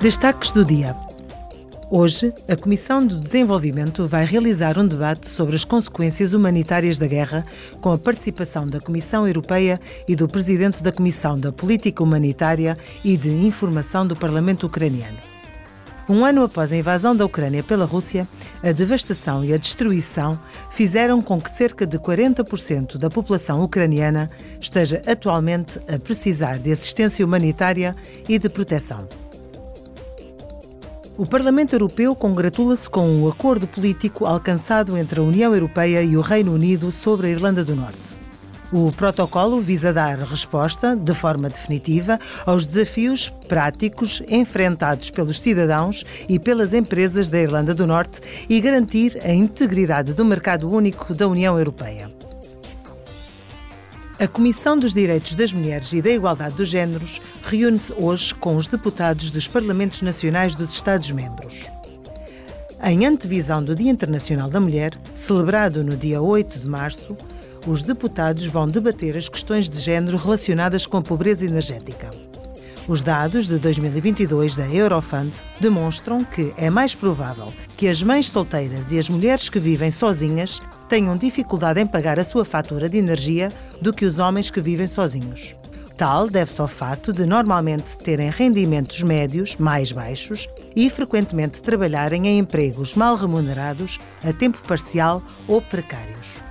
Destaques do dia. Hoje, a Comissão de Desenvolvimento vai realizar um debate sobre as consequências humanitárias da guerra, com a participação da Comissão Europeia e do Presidente da Comissão da Política Humanitária e de Informação do Parlamento Ucraniano. Um ano após a invasão da Ucrânia pela Rússia, a devastação e a destruição fizeram com que cerca de 40% da população ucraniana esteja atualmente a precisar de assistência humanitária e de proteção. O Parlamento Europeu congratula-se com o acordo político alcançado entre a União Europeia e o Reino Unido sobre a Irlanda do Norte. O protocolo visa dar resposta, de forma definitiva, aos desafios práticos enfrentados pelos cidadãos e pelas empresas da Irlanda do Norte e garantir a integridade do mercado único da União Europeia. A Comissão dos Direitos das Mulheres e da Igualdade dos Gêneros reúne-se hoje com os deputados dos Parlamentos Nacionais dos Estados-membros. Em antevisão do Dia Internacional da Mulher, celebrado no dia 8 de março, os deputados vão debater as questões de género relacionadas com a pobreza energética. Os dados de 2022 da Eurofund demonstram que é mais provável que as mães solteiras e as mulheres que vivem sozinhas tenham dificuldade em pagar a sua fatura de energia do que os homens que vivem sozinhos. Tal deve-se ao facto de normalmente terem rendimentos médios mais baixos e frequentemente trabalharem em empregos mal remunerados, a tempo parcial ou precários.